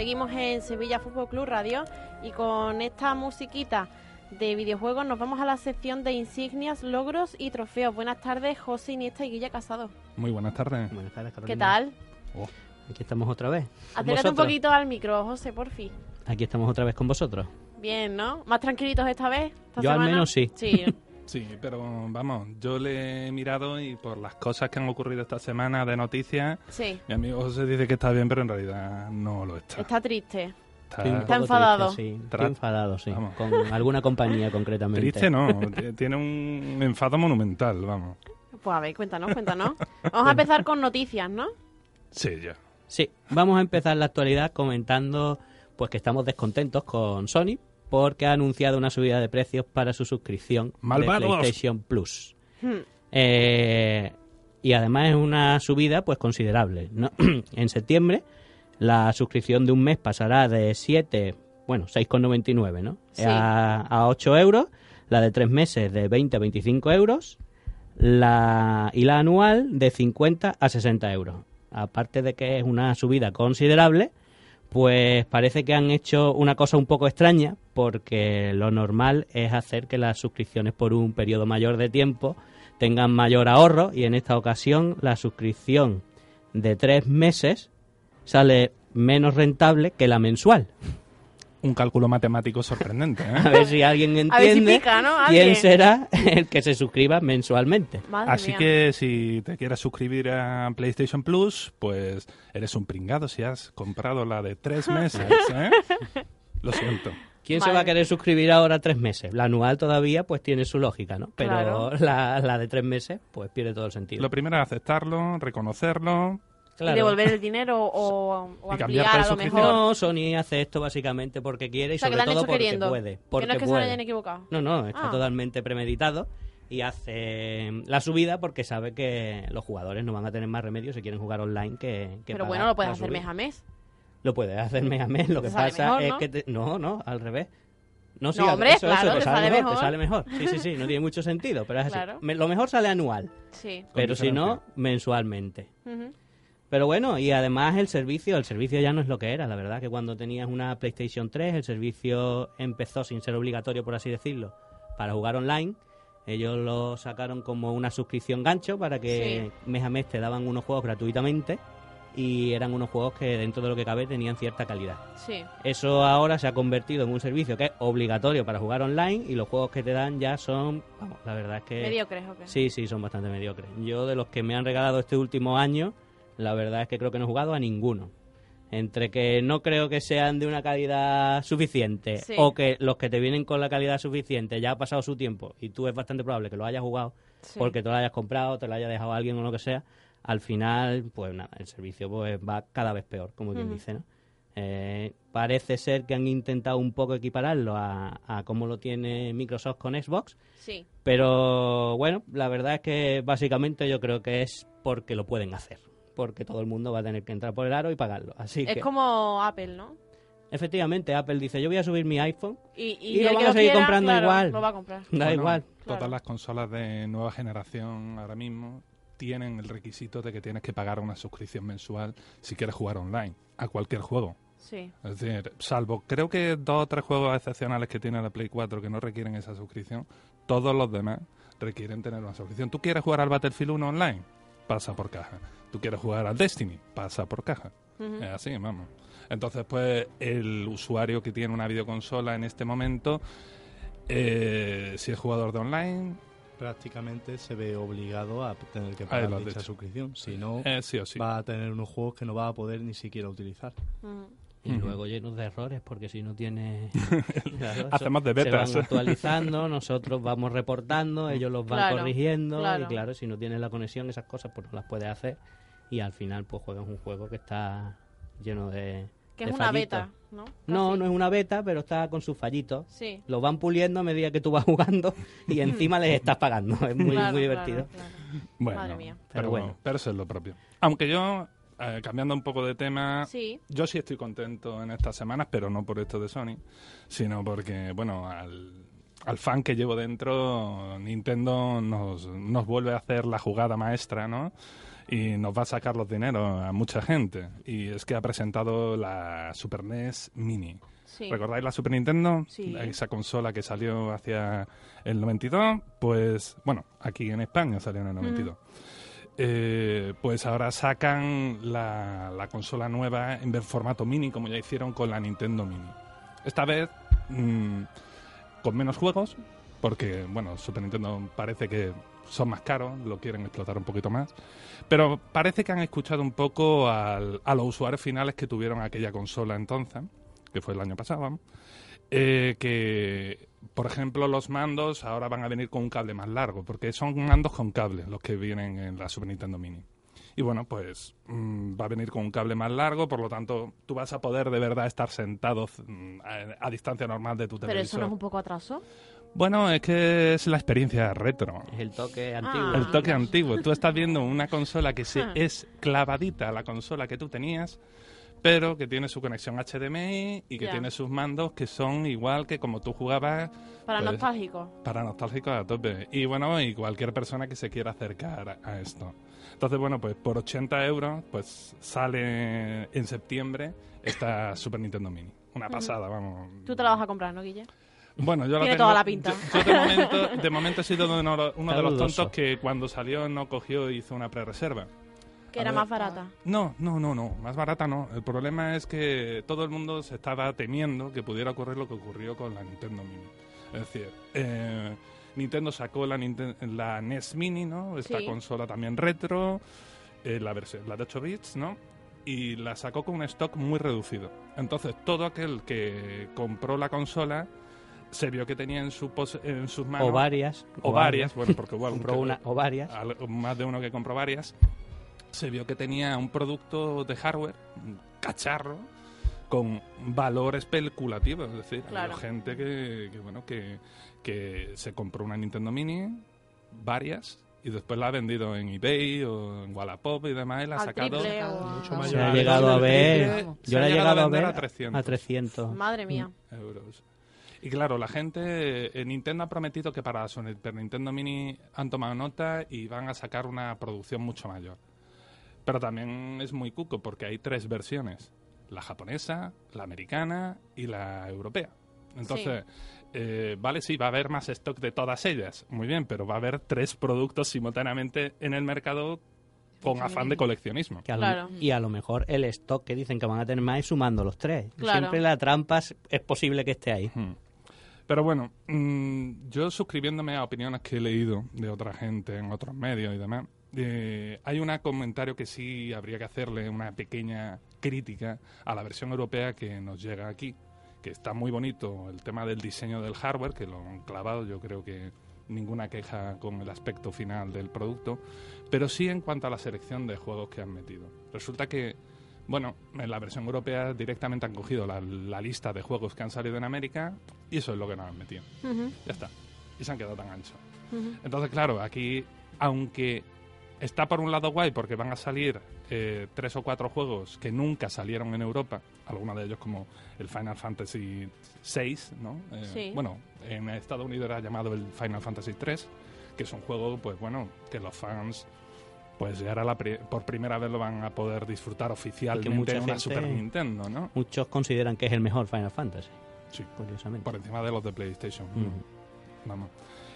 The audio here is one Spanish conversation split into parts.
Seguimos en Sevilla Fútbol Club Radio y con esta musiquita de videojuegos nos vamos a la sección de insignias, logros y trofeos. Buenas tardes, José Iniesta y Guilla Casado. Muy buenas tardes. Buenas tardes, Carolina. ¿Qué tal? Oh, aquí estamos otra vez. Acércate un poquito al micro, José, por fin. Aquí estamos otra vez con vosotros. Bien, ¿no? ¿Más tranquilitos esta vez? esta Yo al menos sí. Sí, Sí, pero vamos, yo le he mirado y por las cosas que han ocurrido esta semana de noticias, sí. mi amigo José dice que está bien, pero en realidad no lo está. Está triste. Está Está enfadado. triste, sí. Estoy enfadado, sí. Vamos. Con alguna compañía concretamente. triste, no, tiene un enfado monumental, vamos. Pues a ver, cuéntanos, cuéntanos. Vamos a empezar con noticias, ¿no? Sí, ya. Sí, vamos a empezar la actualidad comentando pues que estamos descontentos con Sony porque ha anunciado una subida de precios para su suscripción ¡Malvados! de PlayStation Plus. Hmm. Eh, y además es una subida pues considerable. ¿no? en septiembre la suscripción de un mes pasará de 7, bueno, 6,99, ¿no? Sí. A, a 8 euros, la de 3 meses de 20 a 25 euros la, y la anual de 50 a 60 euros. Aparte de que es una subida considerable, pues parece que han hecho una cosa un poco extraña, porque lo normal es hacer que las suscripciones por un periodo mayor de tiempo tengan mayor ahorro y en esta ocasión la suscripción de tres meses sale menos rentable que la mensual. Un cálculo matemático sorprendente, A ¿eh? ver si alguien A ver si entiende pica, ¿no? quién Alguien. será el que se suscriba mensualmente. Madre Así mía. que si te quieres suscribir a PlayStation Plus, pues eres un pringado si has comprado la de tres meses, ¿eh? Lo siento. ¿Quién se va a querer suscribir ahora tres meses? La anual todavía pues tiene su lógica, ¿no? Pero Claro. la, la de tres meses pues pierde todo el sentido. Lo primero es aceptarlo, reconocerlo. Claro. Y devolver el dinero o, o ampliar a lo mejor. No, Sony hace esto básicamente porque quiere y o sea, que sobre todo porque queriendo. puede. que Porque no es que se puede. lo hayan equivocado. No, no, está Ah. totalmente premeditado y hace la subida porque sabe que los jugadores no van a tener más remedio si quieren jugar online que, que Pero bueno, lo puedes hacer mes a mes. Lo puedes hacer mes a mes. Lo que Te sale pasa mejor, es ¿no? que... te- No, no, al revés. No, sí, No, hombre, eso, eso, claro, te te sale, sale mejor, mejor. te sale mejor. Sí, sí, sí, no tiene mucho sentido, pero es así. Claro. Me- lo mejor sale anual, Sí. pero si no, mensualmente. Ujú. Pero bueno, y además el servicio, el servicio ya no es lo que era, la verdad que cuando tenías una PlayStation 3, el servicio empezó sin ser obligatorio, por así decirlo, para jugar online. Ellos lo sacaron como una suscripción gancho para que mes a mes te daban unos juegos gratuitamente y eran unos juegos que dentro de lo que cabe tenían cierta calidad. Sí. Eso ahora se ha convertido en un servicio que es obligatorio para jugar online y los juegos que te dan ya son, vamos, la verdad es que... Mediocres, ¿o qué? Sí, sí, son bastante mediocres. Yo de los que me han regalado este último año, la verdad es que creo que no he jugado a ninguno. Entre que no creo que sean de una calidad suficiente Sí. o que los que te vienen con la calidad suficiente ya ha pasado su tiempo y tú es bastante probable que lo hayas jugado Sí. porque te lo hayas comprado, te lo haya dejado alguien o lo que sea, al final, pues nada, el servicio pues va cada vez peor, como quien dice, ¿no? Eh, parece ser que han intentado un poco equipararlo a, a cómo lo tiene Microsoft con Xbox, Sí. pero bueno, la verdad es que básicamente yo creo que es porque lo pueden hacer. Porque todo el mundo va a tener que entrar por el aro y pagarlo. Así Es que, como Apple, ¿no? efectivamente, Apple dice: Yo voy a subir mi iPhone. Y, Y el lo van a seguir quiera, comprando claro, igual. Lo va a comprar. Da Bueno, igual. Claro. Todas las consolas de nueva generación ahora mismo tienen el requisito de que tienes que pagar una suscripción mensual si quieres jugar online a cualquier juego. Sí. Es decir, salvo creo que dos o tres juegos excepcionales que tiene la Play 4 que no requieren esa suscripción, todos los demás requieren tener una suscripción. ¿Tú quieres jugar al Battlefield 1 online? Pasa por caja. ¿Tú quieres jugar al Destiny? Pasa por caja. Es así, vamos. Entonces, pues, el usuario que tiene una videoconsola en este momento, eh, si es jugador de online, prácticamente se ve obligado a tener que pagar dicha suscripción. Si no, eh, sí o sí. va a tener unos juegos que no va a poder ni siquiera utilizar. Y luego llenos de errores, porque si no tiene. Claro, Hacemos de Se betas. van actualizando, nosotros vamos reportando, ellos los van Claro, corrigiendo. claro. Y claro, si no tienes la conexión, esas cosas pues no las puedes hacer. Y al final, pues juegas un juego que está lleno de. Que de es una beta, ¿no? No, Casi. no es una beta, pero está con sus fallitos. Sí. Lo van puliendo a medida que tú vas jugando y encima les estás pagando. Es muy, Claro, muy divertido. claro. Bueno, Madre mía. Pero, Pero bueno, bueno. pero eso es lo propio. Aunque yo, eh, cambiando un poco de tema, Sí. yo sí estoy contento en estas semanas, pero no por esto de Sony, sino porque, bueno, al, al fan que llevo dentro, Nintendo nos, nos vuelve a hacer la jugada maestra, ¿no? y nos va a sacar los dineros a mucha gente. Y es que ha presentado la Super NES Mini. Sí. ¿Recordáis la Super Nintendo? Sí. Esa consola que salió hacia el 92. Pues, bueno, aquí en España salió en el 92. Eh, pues ahora sacan la, la consola nueva en formato mini, como ya hicieron con la Nintendo Mini. Esta vez mm, con menos juegos, porque, bueno, Super Nintendo parece que son más caros, lo quieren explotar un poquito más. Pero parece que han escuchado un poco a los usuarios finales que tuvieron aquella consola entonces, que fue el año pasado, eh, que, por ejemplo, los mandos ahora van a venir con un cable más largo, porque son mandos con cable los que vienen en la Super Nintendo Mini. Y bueno, pues mm, va a venir con un cable más largo, por lo tanto, tú vas a poder de verdad estar sentado mm, a, a distancia normal de tu Pero televisor. eso no es un poco atraso. Bueno, es que es la experiencia retro. Es el toque Ah. antiguo. El toque antiguo. Tú estás viendo una consola que se Ah. es clavadita a la consola que tú tenías, pero que tiene su conexión HDMI y que tiene sus mandos que son igual que como tú jugabas Para Pues- nostálgico. para nostálgicos a tope. Y bueno, y cualquier persona que se quiera acercar a- a esto. Entonces, bueno, pues por 80 euros, pues sale en septiembre esta Super Nintendo Mini. Una pasada, vamos. Tú te la vas a comprar, ¿no, Guille? Bueno, yo la Tiene tengo- toda la pinta. Yo, yo de, momento, de momento he sido uno, uno de los tontos que cuando salió no cogió y hizo una pre-reserva. Que A era ver. más barata. No, no, no, no, más barata no. El problema es que todo el mundo se estaba temiendo que pudiera ocurrir lo que ocurrió con la Nintendo Mini. Es decir, eh, Nintendo sacó la, Ninten- la NES Mini, ¿no? Esta Sí. consola también retro, eh, la versión, la de 8 bits, ¿no? Y la sacó con un stock muy reducido. Entonces, todo aquel que compró la consola se vio que tenía en, su pos- en sus manos... O varias. O varias, bueno, porque igual Compró una o varias. al- más de uno que compró varias, se vio que tenía un producto de hardware, un cacharro, con valor especulativo. Es decir, Claro. había gente que, que, bueno, que, que se compró una Nintendo Mini, varias, y después la ha vendido en eBay o en Wallapop y demás, y la ha sacado... triple o... Mucho mayor. Se ha llegado a ver. Yo ha la he llegado a ver a 300. a 300. Madre mía. euros. Y claro, la gente, eh, Nintendo ha prometido que para la Super Nintendo Mini han tomado nota y van a sacar una producción mucho mayor. Pero también es muy cuco porque hay tres versiones, la japonesa, la americana y la europea. Entonces, eh, vale, sí, va a haber más stock de todas ellas, muy bien, pero va a haber tres productos simultáneamente en el mercado con afán de coleccionismo. Que a lo- Claro. Y a lo mejor el stock que dicen que van a tener más es sumando los tres. Claro. Siempre la trampa es, es posible que esté ahí. Hmm. Pero bueno, mm, yo suscribiéndome a opiniones que he leído de otra gente en otros medios y demás, eh, hay un comentario que sí habría que hacerle una pequeña crítica a la versión europea que nos llega aquí, que está muy bonito el tema del diseño del hardware, que lo han clavado, yo creo que ninguna queja con el aspecto final del producto, pero sí en cuanto a la selección de juegos que han metido. Resulta que bueno, en la versión europea directamente han cogido la, la lista de juegos que han salido en América y eso es lo que nos han metido. Ya está. Y se han quedado tan anchos. ujú. Entonces, claro, aquí, aunque está por un lado guay porque van a salir eh, tres o cuatro juegos que nunca salieron en Europa, algunos de ellos como el Final Fantasy VI, ¿no? Eh, Sí. Bueno, en Estados Unidos era llamado el Final Fantasy III, que es un juego, pues bueno, que los fans pues ya era la pri- por primera vez lo van a poder disfrutar oficialmente en una gente- Super Nintendo, ¿no? Muchos consideran que es el mejor Final Fantasy, Sí, curiosamente. por encima de los de PlayStation. Vamos.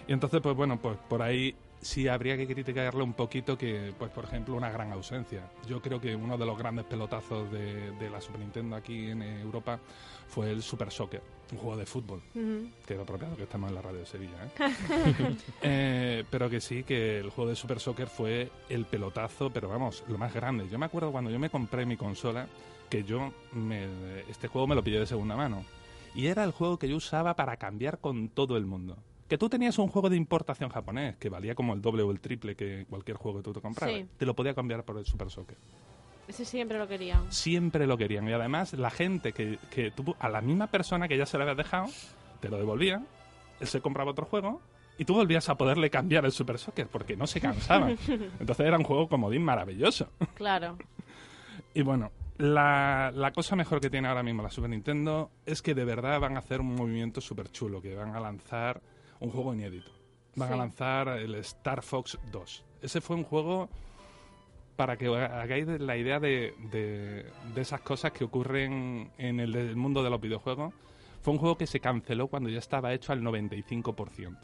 Y entonces, pues bueno, pues por ahí sí habría que criticarle un poquito que, pues por ejemplo, una gran ausencia. Yo creo que uno de los grandes pelotazos de, de la Super Nintendo aquí en Europa fue el Super Soccer, un juego de fútbol, Ujú. que es apropiado que estamos en la radio de Sevilla. ¿eh? Eh, pero que sí, que el juego de Super Soccer fue el pelotazo, pero vamos, lo más grande. Yo me acuerdo cuando yo me compré mi consola, que yo me- este juego me lo pillé de segunda mano. Y era el juego que yo usaba para cambiar con todo el mundo. Que tú tenías un juego de importación japonés que valía como el doble o el triple que cualquier juego que tú te comprabas. Sí. Te lo podía cambiar por el Super Soccer. Ese siempre lo quería. Siempre lo querían. Y además, la gente que, que tuvo a la misma persona que ya se le había dejado, te lo devolvía, él se compraba otro juego y tú volvías a poderle cambiar el Super Soccer porque no se cansaba. Entonces era un juego comodín maravilloso. Claro. Y bueno, la, la cosa mejor que tiene ahora mismo la Super Nintendo es que de verdad van a hacer un movimiento súper chulo, que van a lanzar un juego inédito. Van a lanzar el Star Fox 2. Ese fue un juego para que hagáis la idea de, de- de esas cosas que ocurren en el, mundo de los videojuegos, fue un juego que se canceló cuando ya estaba hecho al 95%.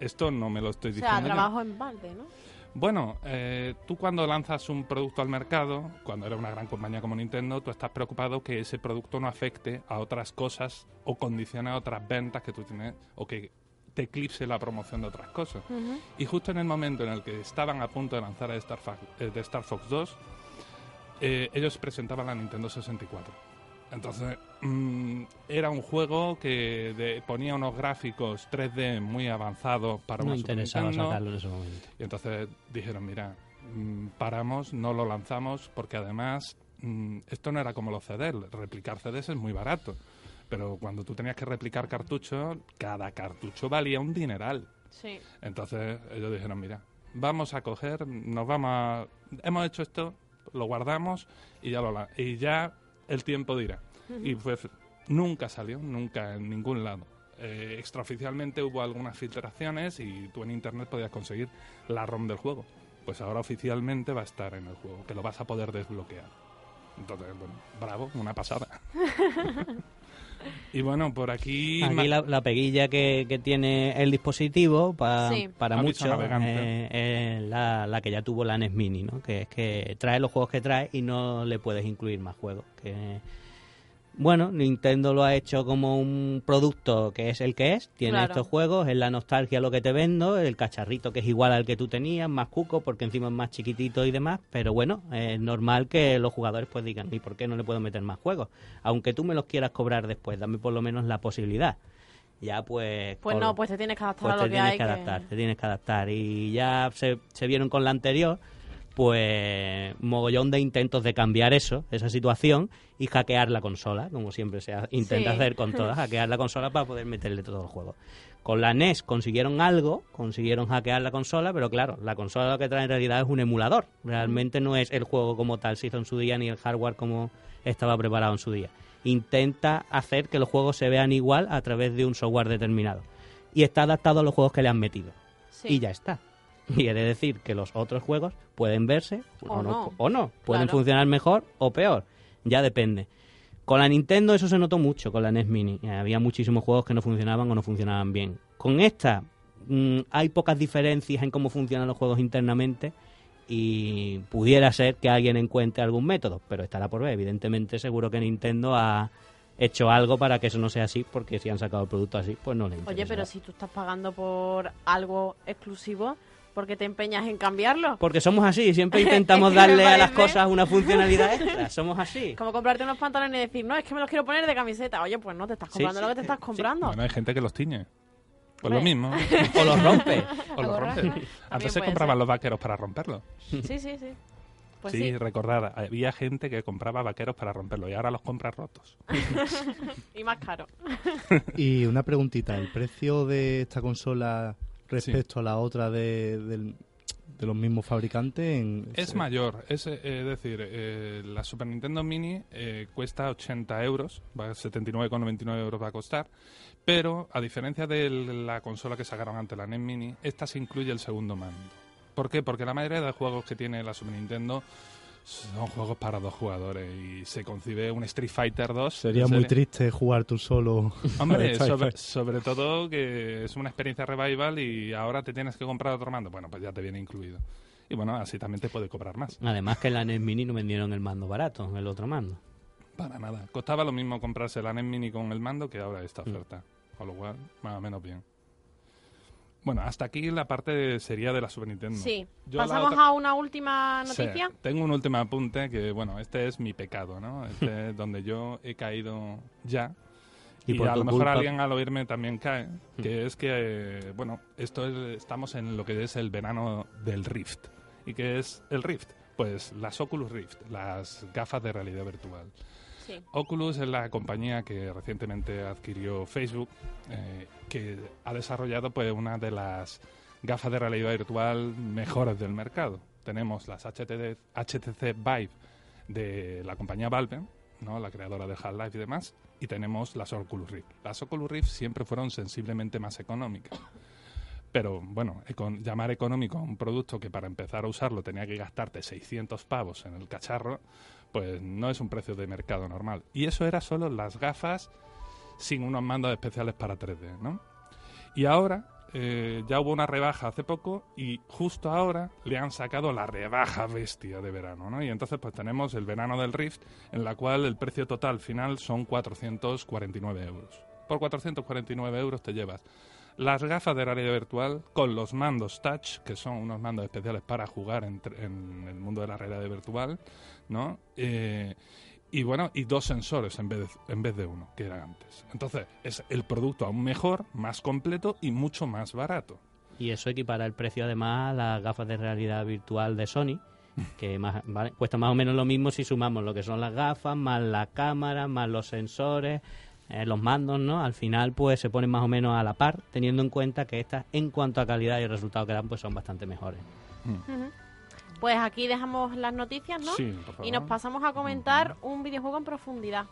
Esto no me lo estoy O diciendo. sea, yo. trabajo en balde, ¿no? Bueno, eh, tú cuando lanzas un producto al mercado, cuando eres una gran compañía como Nintendo, tú estás preocupado que ese producto no afecte a otras cosas o condicione a otras ventas que tú tienes o que te eclipse la promoción de otras cosas. Y justo en el momento en el que estaban a punto de lanzar a Star, Fox, eh, de Star Fox 2, eh, ellos presentaban la Nintendo 64. Entonces, mm, era un juego que de- ponía unos gráficos 3D muy avanzados para No una Super interesaba Nintendo. sacarlo en ese momento. Y entonces dijeron, mira, mm, paramos, no lo lanzamos, porque además mm, esto no era como los CDs, replicar CDs es muy barato. Pero cuando tú tenías que replicar cartuchos, cada cartucho valía un dineral. Sí. Entonces ellos dijeron, mira, vamos a coger, nos vamos a... Hemos hecho esto, lo guardamos y ya lo la- y ya el tiempo dirá. Y pues nunca salió, nunca en ningún lado. Eh, extraoficialmente hubo algunas filtraciones y tú en internet podías conseguir la ROM del juego. Pues ahora oficialmente va a estar en el juego, que lo vas a poder desbloquear. Entonces, bueno, bravo, una pasada. y bueno, por aquí... Aquí la, la peguilla que, que tiene el dispositivo pa- Sí. para muchos navegante. eh, es la, la que ya tuvo la NES Mini, ¿no? que es que trae los juegos que trae y no le puedes incluir más juegos. Que, bueno, Nintendo lo ha hecho como un producto que es el que es, tiene Claro. estos juegos, es la nostalgia lo que te vendo, el cacharrito que es igual al que tú tenías, más cuco porque encima es más chiquitito y demás, pero bueno, es normal que los jugadores pues digan, ¿y por qué no le puedo meter más juegos? Aunque tú me los quieras cobrar después, dame por lo menos la posibilidad. Ya pues... Pues no, pues te tienes que adaptar pues a te lo que tienes hay. que adaptar, te tienes que adaptar. Y ya se, se vieron con la anterior, pues mogollón de intentos de cambiar eso, esa situación, y hackear la consola, como siempre se ha- intenta Sí. hacer con todas, hackear la consola para poder meterle todo el juego. Con la NES consiguieron algo, consiguieron hackear la consola, pero claro, la consola lo que trae en realidad es un emulador. Realmente no es el juego como tal se hizo en su día, ni el hardware como estaba preparado en su día. Intenta hacer que los juegos se vean igual a través de un software determinado. Y está adaptado a los juegos que le han metido Sí. y ya está. De decir que los otros juegos pueden verse O no. o no. Pueden Claro. funcionar mejor o peor. Ya depende. Con la Nintendo eso se notó mucho, con la NES Mini. Eh, Había muchísimos juegos que no funcionaban o no funcionaban bien. Con esta mm, hay pocas diferencias en cómo funcionan los juegos internamente y pudiera ser que alguien encuentre algún método, pero estará por ver. Evidentemente seguro que Nintendo ha hecho algo para que eso no sea así, porque si han sacado el producto así, pues no le interesa. Oye, pero si tú estás pagando por algo exclusivo, ¿por qué te empeñas en cambiarlo? Porque somos así, siempre intentamos darle a las cosas una funcionalidad extra. Somos así. Como comprarte unos pantalones y decir, no, es que me los quiero poner de camiseta. Oye, pues no, te estás comprando sí, lo que te estás sí. comprando. Bueno, hay gente que los tiñe. Pues lo mismo. O los rompe. O los rompe. También Antes se compraban ser. los vaqueros para romperlos. Sí, sí, sí. Pues sí, sí. recordad, había gente que compraba vaqueros para romperlos y ahora los compra rotos. Y más caro. Y una preguntita, ¿el precio de esta consola respecto a la otra de, los mismos fabricantes? En, Es mayor, es eh, es decir, eh, la Super Nintendo Mini eh, cuesta 80 euros, va a 79,99 euros va a costar, pero a diferencia de la consola que sacaron antes, la NES Mini, esta se incluye el segundo mando. ¿Por qué? Porque la mayoría de juegos que tiene la Super Nintendo son juegos para dos jugadores y se concibe un Street Fighter 2. Sería muy triste jugar tú solo. Hombre, sobre, todo que es una experiencia revival y ahora te tienes que comprar otro mando. Bueno, pues ya te viene incluido. Y bueno, así también te puede cobrar más. Además que en la NES Mini no vendieron el mando barato, el otro mando. Para nada. Costaba lo mismo comprarse la NES Mini con el mando que ahora esta oferta. Con lo cual, más o menos bien. Bueno, hasta aquí la parte sería de la Super Nintendo. Sí. Yo Pasamos otra- a una última Sí, noticia. tengo un último apunte que, bueno, este es mi pecado, ¿no? Este es donde yo he caído ya. Y Y, por a lo mejor culpa- alguien al oírme también cae, que es que, eh, bueno, esto es- estamos en lo que es el verano del Rift. ¿Y qué es el Rift? Pues las Oculus Rift, las gafas de realidad virtual. Oculus es la compañía que recientemente adquirió Facebook, eh, que ha desarrollado pues una de las gafas de realidad virtual mejores del mercado. Tenemos las HTC, HTC Vive de la compañía Valve, ¿no? la creadora de Half-Life y demás, y tenemos las Oculus Rift. Las Oculus Rift siempre fueron sensiblemente más económicas. Pero bueno, llamar económico a un producto que para empezar a usarlo tenía que gastarte 600 pavos en el cacharro, pues no es un precio de mercado normal. Y eso era solo las gafas sin unos mandos especiales para 3D, ¿no? Y ahora eh, ya hubo una rebaja hace poco y justo ahora le han sacado la rebaja bestia de verano, ¿no? Y entonces pues tenemos el verano del Rift en la cual el precio total final son 449 euros. Por 449 euros te llevas las gafas de realidad virtual con los mandos touch, que son unos mandos especiales para jugar en, en el mundo de la realidad virtual, ¿no? Eh, y bueno, y dos sensores en vez, de, en vez de uno, que era antes. Entonces, es el producto aún mejor, más completo y mucho más barato. Y eso equipara el precio además a las gafas de realidad virtual de Sony, que más, vale, cuesta más o menos lo mismo si sumamos lo que son las gafas, más la cámara, más los sensores, eh, los mandos, ¿no? Al final pues se ponen más o menos a la par, teniendo en cuenta que estas en cuanto a calidad y resultado que dan pues son bastante mejores. Ujú. Pues aquí dejamos las noticias, ¿no? Sí, por favor. Y nos pasamos a comentar un videojuego en profundidad.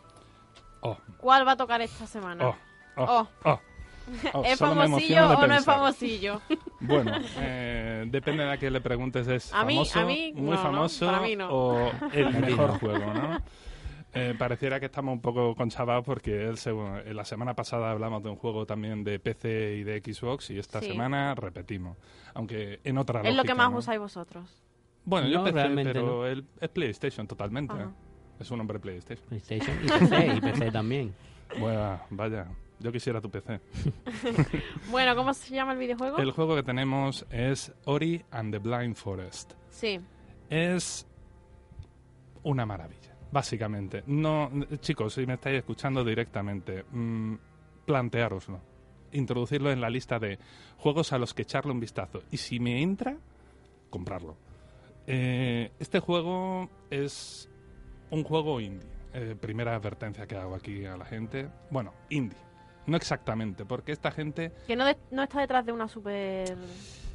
Oh, ¿Cuál va a tocar esta semana? oh, oh, Oh. oh. Oh, ¿Es famosillo o no es famosillo? Bueno, eh, depende de a quién le preguntes, ¿es A mí- famoso, a mí muy no, ¿no? famoso Para mí no. o el mejor no. juego, ¿no? Eh, pareciera que estamos un poco conchavados porque el la semana pasada hablamos de un juego también de PC y de Xbox y esta Sí. semana repetimos, aunque en otra es lo que más ¿no? usáis vosotros. Bueno, yo PC, realmente pero no. el- es PlayStation totalmente. Ajá. ¿eh? Es un hombre PlayStation. PlayStation y PC, y PC también. Bueno, vaya, yo quisiera tu PC. Bueno, ¿cómo se llama el videojuego? El juego que tenemos es Ori and the Blind Forest. Sí. Es una maravilla, básicamente. No, chicos, si me estáis escuchando directamente, mm, planteároslo. Introducirlo en la lista de juegos a los que echarle un vistazo. Y si me entra, comprarlo. Eh, este juego es un juego indie. Eh, primera advertencia que hago aquí a la gente. Bueno, indie. No exactamente, porque esta gente Que no, de- no está detrás de una super...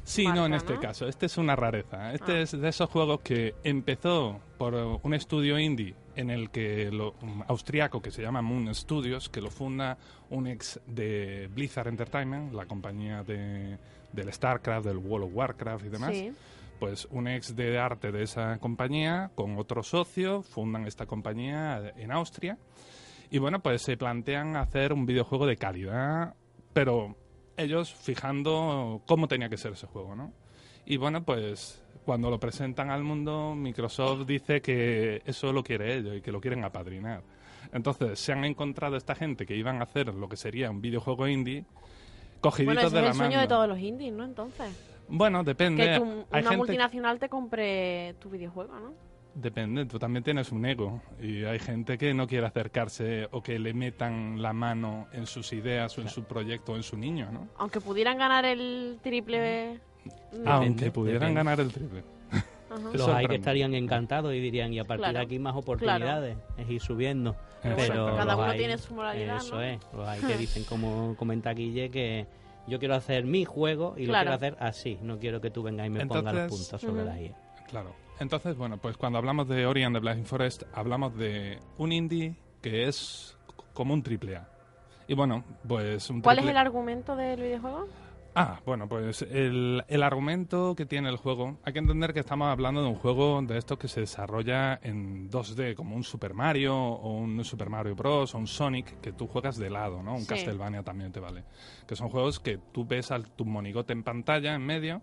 Sí, marca, no en este ¿no? caso. Este es una rareza. Este Ah. es de esos juegos que empezó por un estudio indie en el que lo um, austriaco que se llama Moon Studios, que lo funda un ex de Blizzard Entertainment, la compañía de, del StarCraft, del World of Warcraft y demás. Sí. Pues un ex de arte de esa compañía con otro socio fundan esta compañía en Austria. Y bueno, pues se plantean hacer un videojuego de calidad, pero ellos fijando cómo tenía que ser ese juego, ¿no? Y bueno, pues cuando lo presentan al mundo, Microsoft dice que eso lo quiere ellos y que lo quieren apadrinar. Entonces, se han encontrado esta gente que iban a hacer lo que sería un videojuego indie, cogiditos Bueno, ese de es la el sueño mano. de todos los indies, ¿no? Entonces. Bueno, depende. Que tu- Hay una gente- multinacional te compre tu videojuego, ¿no? Depende, tú también tienes un ego y hay gente que no quiere acercarse o que le metan la mano en sus ideas o en su proyecto o en su niño, ¿no? Aunque pudieran ganar el triple... Aunque pudieran depende. ganar el triple. Ajá. Los hay que estarían encantados y dirían, y a partir Claro. de aquí más oportunidades, es ir subiendo. Pero cada uno hay- tiene su moralidad, Eso ¿no? es, los hay que dicen, como comenta Guille, que yo quiero hacer mi juego y Claro. lo quiero hacer así. No quiero que tú vengas y me pongas los puntos sobre la I. Claro. Entonces, bueno, pues cuando hablamos de Ori and the Blind Forest, hablamos de un indie que es como un triple A. Y bueno, pues un ¿Cuál es el argumento del videojuego? Ah, bueno, pues el, el argumento que tiene el juego, hay que entender que estamos hablando de un juego de estos que se desarrolla en 2D, como un Super Mario o un Super Mario Bros. o un Sonic, que tú juegas de lado, ¿no? Un Sí. Castlevania también te vale. Que son juegos que tú ves a tu monigote en pantalla, en medio,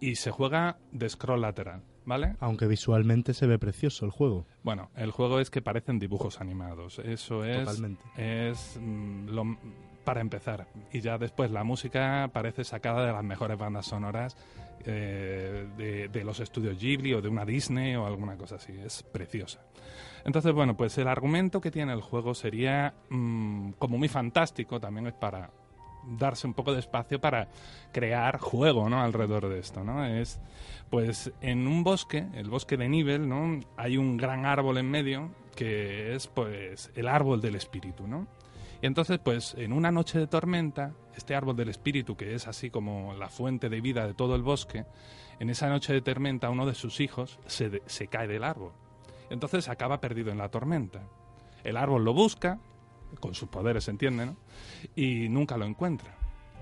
y se juega de scroll lateral, ¿vale? Aunque visualmente se ve precioso el juego. Bueno, el juego es que parecen dibujos animados. Eso es, Totalmente. es mm, lo, para empezar. Y ya después la música parece sacada de las mejores bandas sonoras eh, de, de los estudios Ghibli o de una Disney o alguna cosa así. Es preciosa. Entonces, bueno, pues el argumento que tiene el juego sería mm, como muy fantástico. También es para darse un poco de espacio para crear juego, ¿no? Alrededor de esto, ¿no? Es, pues, en un bosque, el bosque de Nivel, ¿no? Hay un gran árbol en medio que es, pues, el árbol del espíritu, ¿no? Y entonces, pues, en una noche de tormenta, este árbol del espíritu, que es así como la fuente de vida de todo el bosque, en esa noche de tormenta uno de sus hijos se, se cae del árbol. Entonces acaba perdido en la tormenta. El árbol lo busca, con sus poderes, entiende, ¿no? Y nunca lo encuentra.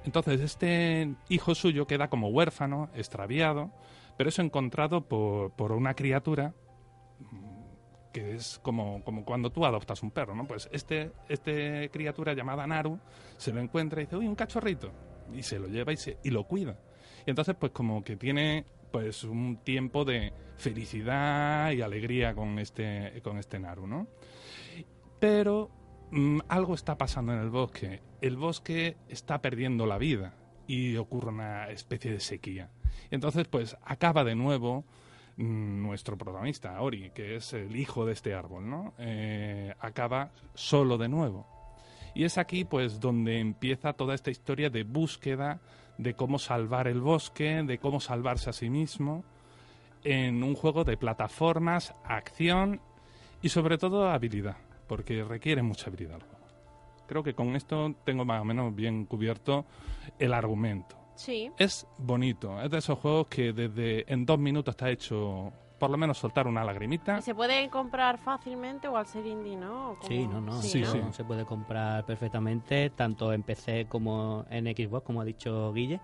Entonces, este hijo suyo queda como huérfano, extraviado, pero es encontrado por, por una criatura mm, que es como, como cuando tú adoptas un perro, ¿no? Pues este, este criatura llamada Naru se lo encuentra y dice, uy, un cachorrito. Y se lo lleva y, se, y lo cuida. Y entonces, pues como que tiene pues un tiempo de felicidad y alegría con este, con este Naru, ¿no? Pero mm, algo está pasando en el bosque. El bosque está perdiendo la vida y ocurre una especie de sequía. Entonces, pues acaba de nuevo mm, nuestro protagonista, Ori, que es el hijo de este árbol, ¿no? Eh, acaba solo de nuevo. Y es aquí, pues, donde empieza toda esta historia de búsqueda de cómo salvar el bosque, de cómo salvarse a sí mismo, en un juego de plataformas, acción y sobre todo habilidad, porque requiere mucha habilidad. Creo que con esto tengo más o menos bien cubierto el argumento. Sí. Es bonito, es de esos juegos que desde en dos minutos está hecho por lo menos soltar una lagrimita. ¿Y se puede comprar fácilmente o al ser indie, no? ¿O Sí, no, no. Sí, no, sí. Se puede comprar perfectamente, tanto en PC como en Xbox, como ha dicho Guille.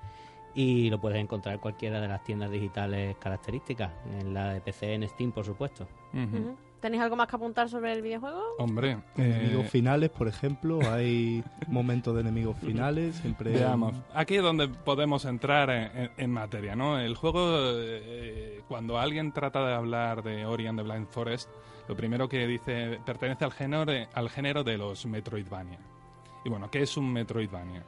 Y lo puedes encontrar en cualquiera de las tiendas digitales características. En la de PC, en Steam, por supuesto. Ujú. Ujú. ¿Tenéis algo más que apuntar sobre el videojuego? Hombre, Enemigos eh, finales, por ejemplo, hay momentos de enemigos finales, siempre... Veamos, aquí es donde podemos entrar en, en- en materia, ¿no? El juego, eh, cuando alguien trata de hablar de Ori and the Blind Forest, lo primero que dice pertenece al género, al género de los Metroidvania. Y bueno, ¿qué es un Metroidvania?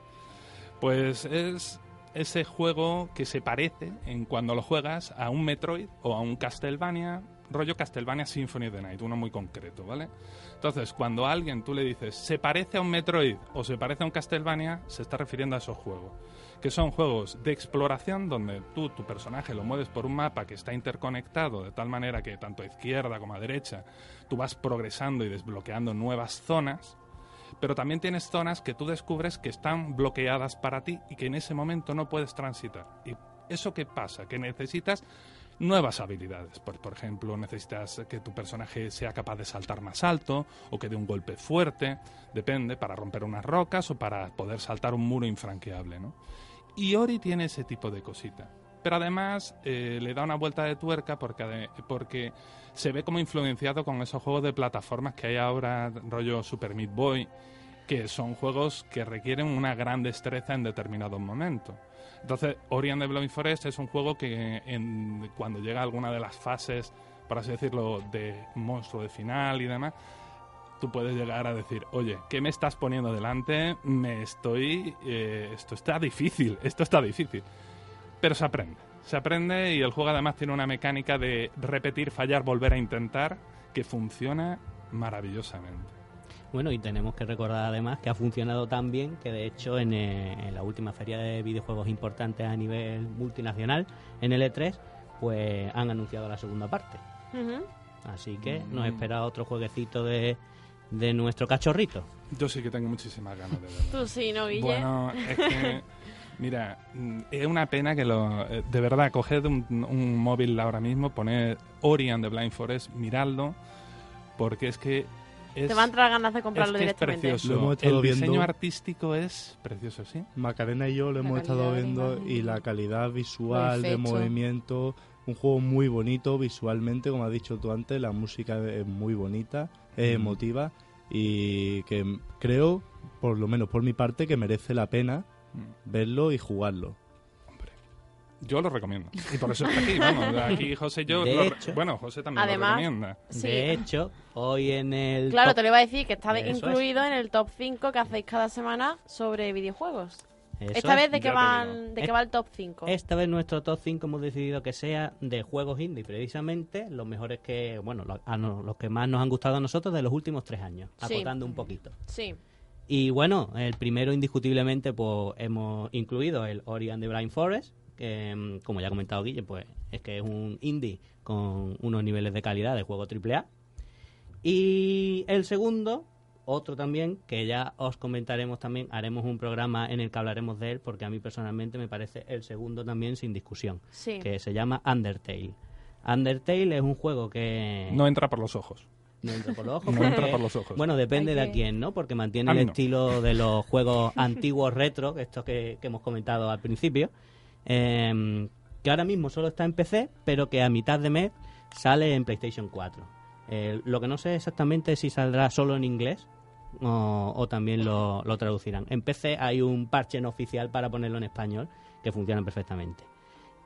Pues es ese juego que se parece en cuando lo juegas a un Metroid o a un Castlevania, rollo Castlevania Symphony of the Night, uno muy concreto, ¿vale? Entonces, cuando a alguien tú le dices se parece a un Metroid o se parece a un Castlevania, se está refiriendo a esos juegos. Que son juegos de exploración donde tú, tu personaje, lo mueves por un mapa que está interconectado de tal manera que tanto a izquierda como a derecha tú vas progresando y desbloqueando nuevas zonas. Pero también tienes zonas que tú descubres que están bloqueadas para ti y que en ese momento no puedes transitar. ¿Y eso qué pasa? Que necesitas nuevas habilidades. Por, por ejemplo, necesitas que tu personaje sea capaz de saltar más alto o que dé un golpe fuerte, depende, para romper unas rocas o para poder saltar un muro infranqueable, ¿no? Y Ori tiene ese tipo de cosita. Pero además eh, le da una vuelta de tuerca porque, porque se ve como influenciado con esos juegos de plataformas que hay ahora, rollo Super Meat Boy, que son juegos que requieren una gran destreza en determinados momentos. Entonces, Ori and the Blind Forest es un juego que en- cuando llega alguna de las fases, por así decirlo, de monstruo de final y demás, tú puedes llegar a decir, oye, ¿qué me estás poniendo delante? Me estoy... eh, esto está difícil, esto está difícil. Pero se aprende, se aprende y el juego además tiene una mecánica de repetir, fallar, volver a intentar, que funciona maravillosamente. Bueno, y tenemos que recordar además que ha funcionado tan bien que de hecho en, eh, en la última feria de videojuegos importantes a nivel multinacional, en el E3, pues han anunciado la segunda parte. Así que nos Mm. espera otro jueguecito de, de nuestro cachorrito. Yo sí que tengo muchísimas ganas de verlo. Tú sí, ¿no, Guille? Bueno, es que, mira, mm, es una pena que lo. eh, De verdad, coged un, un móvil ahora mismo, poned Ori and the Blind Forest, miradlo, porque es que. Es, Te va a entrar ganas de comprarlo es que es directamente. precioso. Lo hemos estado El diseño viendo. artístico es precioso, sí. Macarena y yo lo La hemos estado viendo y la calidad visual, de movimiento, un juego muy bonito visualmente, como has dicho tú antes, la música es muy bonita, es Mm. emotiva y que creo, por lo menos por mi parte, que merece la pena Mm, verlo y jugarlo. Yo lo recomiendo. Y por eso está aquí, vamos. Aquí José y yo. De lo re- hecho- bueno, José también Además- lo recomienda. Sí. De hecho, hoy en el... Claro, top- te lo iba a decir que está Eso incluido en el top 5 que hacéis cada semana sobre videojuegos. Eso Esta es. vez de te van, de qué va el top 5. Esta vez nuestro top 5 hemos decidido que sea de juegos indie, precisamente los mejores que, bueno, los, a no- los que más nos han gustado a nosotros de los últimos tres años, Sí. acotando un poquito. Sí. Y bueno, el primero indiscutiblemente pues hemos incluido el Ori and the Blind Forest, que mm, como ya ha comentado Guille, pues es que es un indie con unos niveles de calidad de juego AAA. Y el segundo, otro también, que ya os comentaremos también, haremos un programa en el que hablaremos de él, porque a mí personalmente me parece el segundo también sin discusión, Sí. que se llama Undertale. Undertale es un juego que... No entra por los ojos. No entra por los ojos. No entra por los ojos. Bueno, depende de a quién, ¿no? Porque mantiene el no. estilo de los juegos antiguos retro, estos que, que hemos comentado al principio. Eh, que ahora mismo solo está en PC, pero que a mitad de mes sale en PlayStation 4. Eh, lo que no sé exactamente es si saldrá solo en inglés o, o también lo, lo traducirán. En PC hay un parche no oficial para ponerlo en español que funciona perfectamente.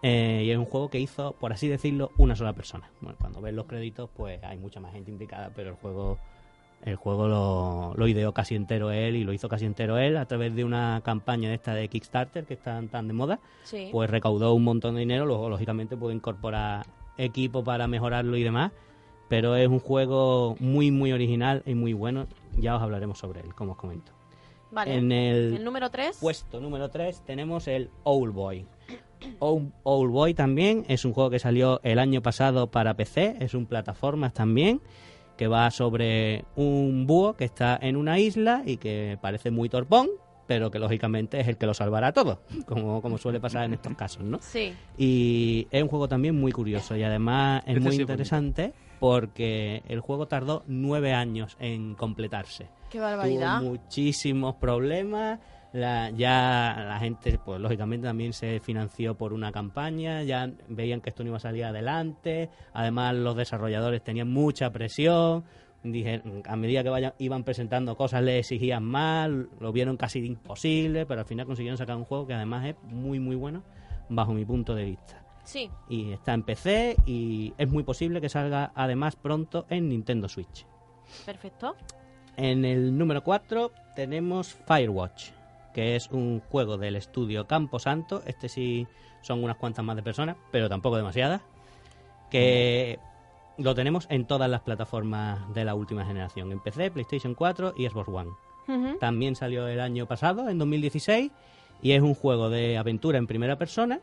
Eh, y es un juego que hizo, por así decirlo, una sola persona. Bueno, cuando ves los créditos, pues hay mucha más gente implicada, pero el juego, el juego lo, lo ideó casi entero él y lo hizo casi entero él a través de una campaña de esta de Kickstarter que están tan de moda. Sí. Pues recaudó un montón de dinero, luego lógicamente pudo incorporar equipo para mejorarlo y demás. Pero es un juego muy, muy original y muy bueno. Ya os hablaremos sobre él, como os comento. vale. En el, El número 3. puesto número 3 tenemos el Owl Boy. Owl Boy también es un juego que salió el año pasado para PC, es un plataformas también, que va sobre un búho que está en una isla y que parece muy torpón, pero que lógicamente es el que lo salvará todo, como, como suele pasar en estos casos, ¿no? Sí. Y es un juego también muy curioso y además es Este muy sí es interesante porque el juego tardó nueve años en completarse Qué barbaridad. tuvo muchísimos problemas. La, ya la gente, pues lógicamente también se financió por una campaña, ya veían que esto no iba a salir adelante. Además, los desarrolladores tenían mucha presión. Dije, a medida que vayan, iban presentando cosas, le exigían más, lo vieron casi imposible, pero al final consiguieron sacar un juego que además es muy, muy bueno, bajo mi punto de vista Sí. y está en PC y es muy posible que salga además pronto en Nintendo Switch. Perfecto. En el número 4 tenemos Firewatch, que es un juego del estudio Camposanto. Este sí son unas cuantas más de personas, pero tampoco demasiadas. Que lo tenemos en todas las plataformas de la última generación: en PC, PlayStation 4 y Xbox One. También salió el año pasado, en 2016, y es un juego de aventura en primera persona,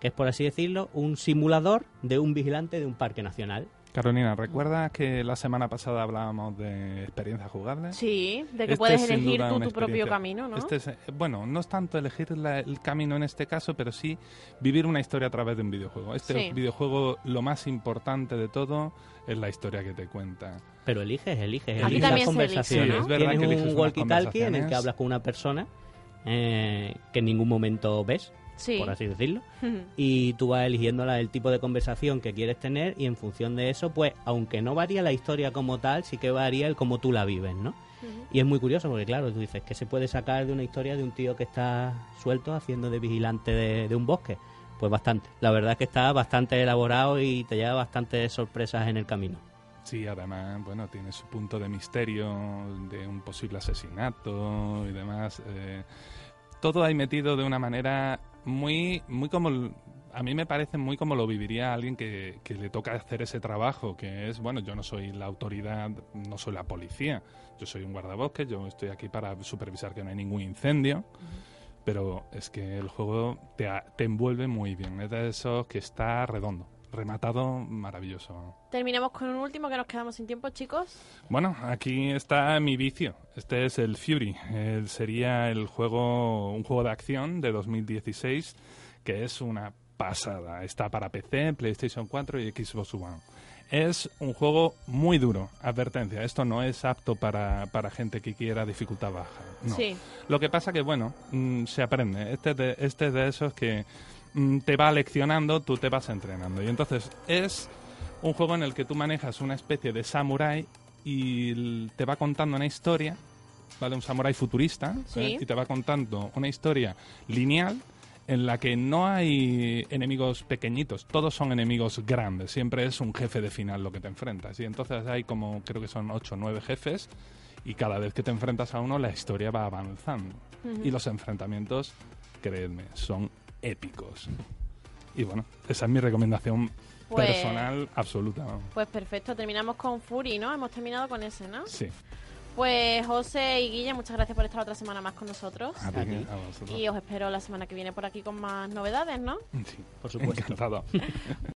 que es por así decirlo, un simulador de un vigilante de un parque nacional. Carolina, ¿recuerdas que la semana pasada hablábamos de experiencias jugables? Sí, de que Este puedes elegir tú tu propio camino, ¿no? Este es, eh, bueno, no es tanto elegir la- el camino en este caso, pero sí vivir una historia a través de un videojuego. Este Sí. videojuego, lo más importante de todo es la historia que te cuenta. Pero eliges, eliges, Aquí eliges también las se conversaciones. elige, ¿no? Sí, es verdad Tienes que eliges un walkie-talkie en el que hablas con una persona eh, que en ningún momento ves, sí. por así decirlo. Y tú vas eligiendo la- el tipo de conversación que quieres tener y en función de eso, pues, aunque no varía la historia como tal, sí que varía el cómo tú la vives, ¿no? Y es muy curioso porque, claro, tú dices que se puede sacar de una historia de un tío que está suelto haciendo de vigilante de, de un bosque. Pues bastante. La verdad es que está bastante elaborado y te lleva bastantes sorpresas en el camino. Sí, además, bueno, tiene su punto de misterio, de un posible asesinato y demás. eh, todo ahí metido de una manera muy, muy como, a mí me parece muy como lo viviría alguien que, que le toca hacer ese trabajo, que es, bueno, yo no soy la autoridad, no soy la policía, yo soy un guardabosques, yo estoy aquí para supervisar que no hay ningún incendio. Pero es que el juego te, te envuelve muy bien. Es de esos que está redondo, rematado, maravilloso. Terminamos con un último que nos quedamos sin tiempo, chicos. Bueno, aquí está mi vicio. Este es el Fury. Eh, sería el juego, un juego de acción de 2016 que es una pasada. Está para PC, PlayStation 4 y Xbox One. Es un juego muy duro. Advertencia, esto no es apto para, para gente que quiera dificultad baja. No. Sí. Lo que pasa que, bueno, mm, se aprende. Este es de, este es de esos que te va leccionando, tú te vas entrenando. Y entonces es un juego en el que tú manejas una especie de samurái y te va contando una historia, ¿vale? Un samurái futurista, Sí. ¿eh? y te va contando una historia lineal en la que no hay enemigos pequeñitos, todos son enemigos grandes, siempre es un jefe de final lo que te enfrentas. Y entonces hay como, creo que son 8 o 9 jefes, y cada vez que te enfrentas a uno la historia va avanzando. Y los enfrentamientos, creedme, son épicos. Y bueno, esa es mi recomendación Pues- personal absoluta. Pues perfecto, terminamos con Fury, ¿no? Hemos terminado con ese, ¿no? Sí, Pues José y Guille, muchas gracias por estar otra semana más con nosotros. a, ti, A ti. a vosotros. Y os espero la semana que viene por aquí con más novedades, ¿no? Sí, Por supuesto. encantado.